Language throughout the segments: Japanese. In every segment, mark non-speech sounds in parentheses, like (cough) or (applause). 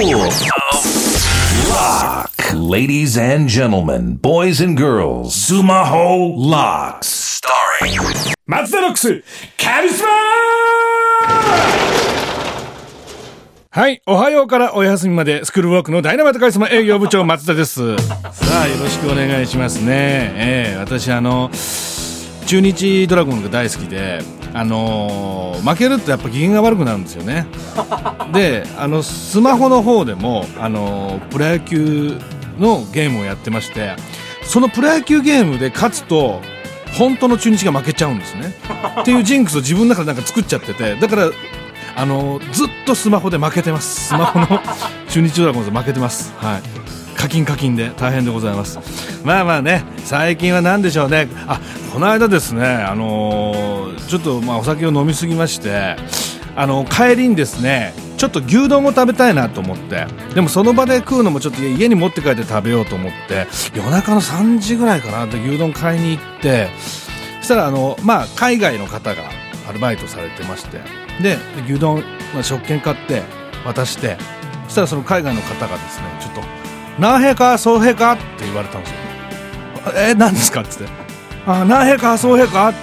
cool. Lock. Ladies and gentlemen, boys and girls, Sumaho Locks. Starring 松田ロックスカリスマはい。おはようからお休みまで、スクールワークのダイナマイトカリスマ営業部長松田です。さあ、よろしくお願いしますね。ええー私、あの、中日ドラゴンが大好きで、あのー負けるとやっぱ機嫌が悪くなるんですよね。(laughs) で、あの、スマホの方でも、あのープロ野球のゲームをやってまして、そのプロ野球ゲームで勝つと、本当の中日が負けちゃうんですね。(laughs) っていうジンクスを自分の中でなんか作っちゃってて、だから、あのずっとスマホで負けてます。スマホの (laughs) 中日ドラゴンズ負けてます。はい。課金課金で大変でございます。まあまあね、最近は何でしょうね。あ、この間ですね、あのーちょっとまあお酒を飲みすぎまして、あの帰りにですね、ちょっと牛丼を食べたいなと思って、でもその場で食うのもちょっと家に持って帰って食べようと思って、夜中の3時ぐらいかなって牛丼買いに行って、そしたらあの、まあ、海外の方がアルバイトされてましてで牛丼、まあ、食券買って渡してそしたらその海外の方がですねちょっと「何平か総平か?」って言われたんですよ「え何ですか?」っつって「あ何平か総平か?」っつっ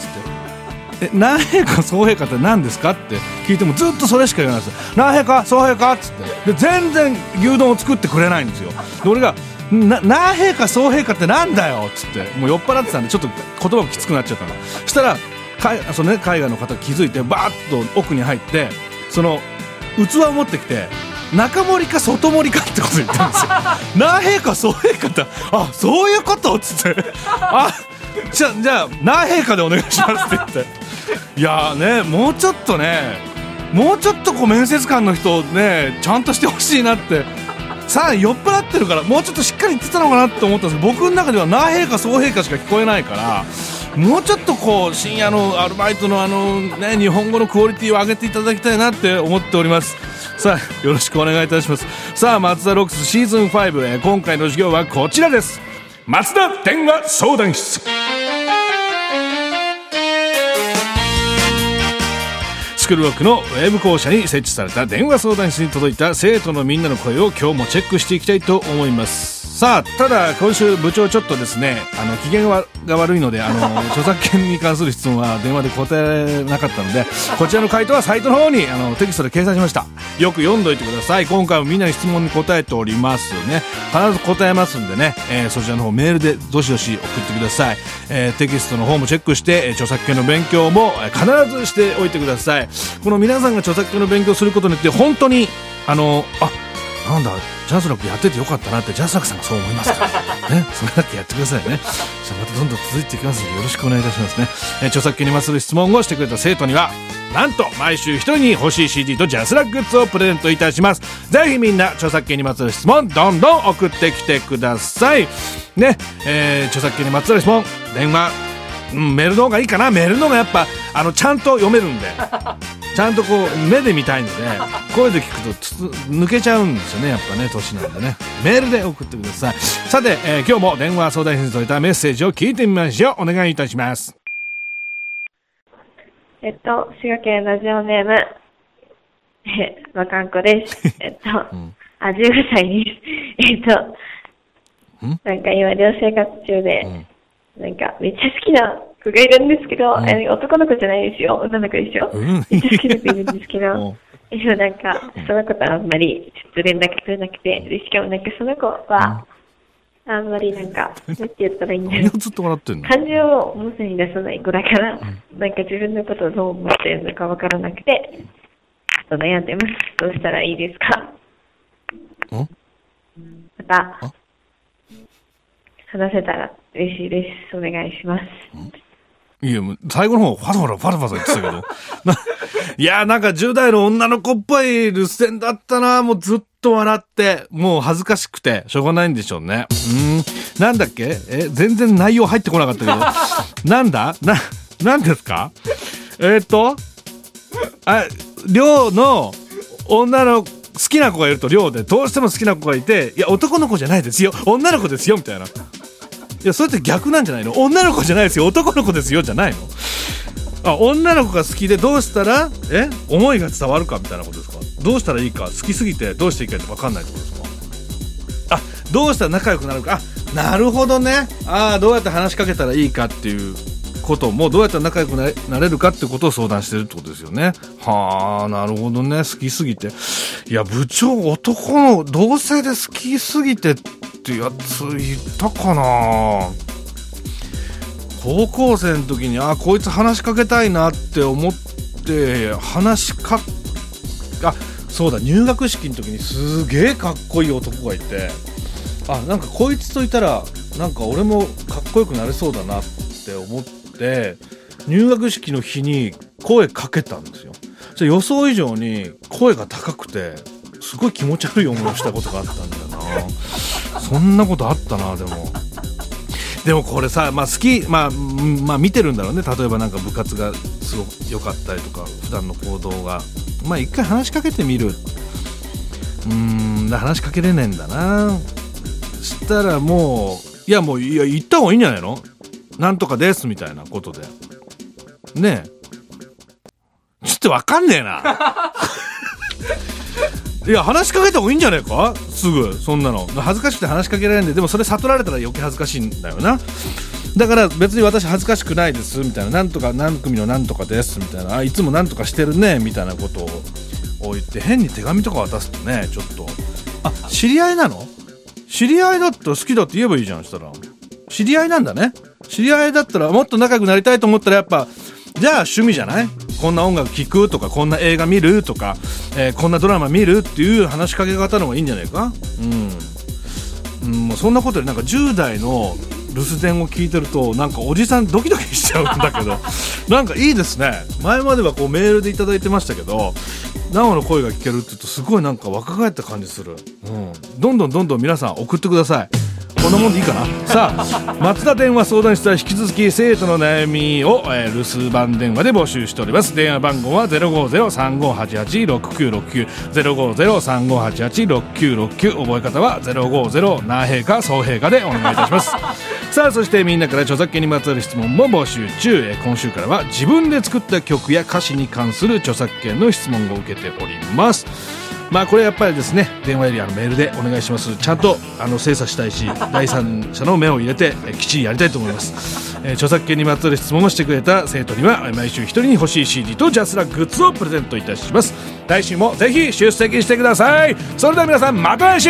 て「え何平か総平かって何ですか?」って聞いてもずっとそれしか言わないんですよ「何平か総平か?」っつってで全然牛丼を作ってくれないんですよで俺が「な何平か総平かってなんだよ」っつってもう酔っ払ってたんでちょっと言葉がきつくなっちゃったのそしたらかいその、ね、海外の方気づいてバーッと奥に入ってその器を持ってきて中盛りか外盛りかってこと言ってるんですよ。(laughs) 何平か総平かってあそういうことっつって。あじゃあじゃあ何平かでお願いしますって言って。いやーねもうちょっとねもうちょっとこう面接官の人ねちゃんとしてほしいなって。さあ酔っ払ってるからもうちょっとしっかり言ってたのかなって思ったんですけど僕の中では何平か総平かしか聞こえないからもうちょっとこう深夜のアルバイトのあのね日本語のクオリティを上げていただきたいなって思っておりますさあよろしくお願いいたします。さあ松田ロックスシーズン5、え今回の授業はこちらです。松田電話相談室。スクールロックのウェブ校舎に設置された電話相談室に届いた生徒のみんなの声を今日もチェックしていきたいと思います。さあただ今週部長ちょっとですねあの機嫌が悪いのであの (laughs) 著作権に関する質問は電話で答えられなかったのでこちらの回答はサイトの方にあのテキストで掲載しました。よく読んどいてください。今回もみんなに質問に答えておりますね。必ず答えますんでね、えーそちらの方メールでどしどし送ってください、えーテキストの方もチェックして、えー著作権の勉強もえー必ずしておいてください。この皆さんが著作権の勉強することによって本当にあのあなんだ JASRAC やっててよかったなって JASRAC さんがそう思いますから。(laughs) ねそれだけやってくださいね。じゃあまたどんどん続いていきますのでよろしくお願いいたしますね、えー著作権にまつわる質問をしてくれた生徒にはなんと毎週一人に欲しい CD とジャスラックグッズをプレゼントいたします。ぜひみんな著作権にまつわる質問どんどん送ってきてください。ね、えー著作権にまつわる質問電話。うん、メールの方がいいかな。メールの方がやっぱあのちゃんと読めるんで (laughs) ちゃんとこう目で見たいので (laughs) 声で聞くとつ抜けちゃうんですよねやっぱね年なんでね。メールで送ってください。さて、えー今日も電話相談室に届いたメッセージを聞いてみましょう。お願いいたします。えっと、滋賀県ラジオネーム、え、若んこです。(laughs) えっと、あ、15歳です。(laughs) えっと、なんか今寮生活中で、なんかめっちゃ好きな子がいるんですけど、え男の子じゃないですよ。女の子ですよ。うん。めっちゃ好きな子いるんですけ (laughs) うん。ど、今なんか、その子とあんまりちょっと連絡取れなくて、でしかもなんかその子は、あんまりなんか、なんて言ったらいいんだろう。っと笑ってんの？感情を表に出さない子だから、なんか自分のことをどう思ってるのかわからなくて、ちょっと悩んでます。どうしたらいいですか？ん？またあ、話せたら嬉しいです。お願いします。いや、もう最後の方、ファラファラ、ファラファラ言ってたけど。な (laughs) いや、なんか10代の女の子っぽい留守電だったな。もうずっと笑って、もう恥ずかしくて、しょうがないんでしょうね。うーん。なんだっけ？え、全然内容入ってこなかったけど。(laughs) なんだ？な、なんですか？えーっと、あ、寮の女の好きな子がいると寮でどうしても好きな子がいて、いや、男の子じゃないですよ。女の子ですよ、みたいな。いや、それって逆なんじゃないの？女の子じゃないですよ、男の子ですよ、じゃないの？あ女の子が好きでどうしたらえ思いが伝わるかみたいなことですか？どうしたらいいか？好きすぎてどうしていいかって分かんないってことですか？あどうしたら仲良くなるか？あなるほどね。ああどうやって話しかけたらいいかっていうこともどうやったら仲良くなれるかってことを相談してるってことですよね。はあなるほどね。好きすぎて。いや部長男の同性で好きすぎてってやついたかな。高校生の時にあこいつ話しかけたいなって思って話しかあそうだ入学式の時にすげえかっこいい男がいてあなんかこいつといたらなんか俺もかっこよくなれそうだなって思って入学式の日に声かけたんですよ。じゃ予想以上に声が高くてすごい気持ち悪い思いをしたことがあったんだよな。そんなことあったなでも。でもこれさ、まあ、好き、まあ、まあ見てるんだろうね。例えばなんか部活がすごく良かったりとか普段の行動が。まあ一回話しかけてみる。うーん話しかけれねえんだな。したらもういやもういや言った方がいいんじゃないの？なんとかですみたいなことで。ねえ。ちょっとわかんねえな。いや話しかけた方がいいんじゃないか？すぐ。そんなの。恥ずかしくて話しかけられないんで。でもそれ悟られたら余計恥ずかしいんだよな。だから別に私恥ずかしくないですみたいな。なんとか何組のなんとかですみたいな。あいつもなんとかしてるねみたいなことを言って変に手紙とか渡すとねちょっと。あ知り合いなの？知り合いだったら好きだって言えばいいじゃんしたら。知り合いなんだね。知り合いだったらもっと仲良くなりたいと思ったらやっぱじゃあ趣味じゃない？こんな音楽聴くとかこんな映画見るとか、えー、こんなドラマ見るっていう話しかけ方の方がいいんじゃないか？うん、うん、もうそんなことでなんか10代の留守電を聞いてるとなんかおじさんドキドキしちゃうんだけど。(laughs) なんかいいですね。前まではこうメールで頂いてましたけど生の声が聞けるって言うとすごいなんか若返った感じする、うん、どんどんどんどん皆さん送ってください。こんなもんでいいかな。さあ松田電話相談室は引き続き生徒の悩みを、えー、留守番電話で募集しております。電話番号は050-3588-6969 050-3588-6969覚え方は050なーへいかそうへいかでお願いいたします。(laughs) さあそしてみんなから著作権にまつわる質問も募集中、えー、今週からは自分で作った曲や歌詞に関する著作権の質問を受けておりますまあこれやっぱりですね電話よりあのメールでお願いします。ちゃんとあの精査したいし (laughs) 第三者の目を入れてえきっちりやりたいと思います、えー、著作権にまつわる質問をしてくれた生徒には毎週一人に欲しい CD とジャスラグッズをプレゼントいたします。来週もぜひ出席してください。それでは皆さんまた来週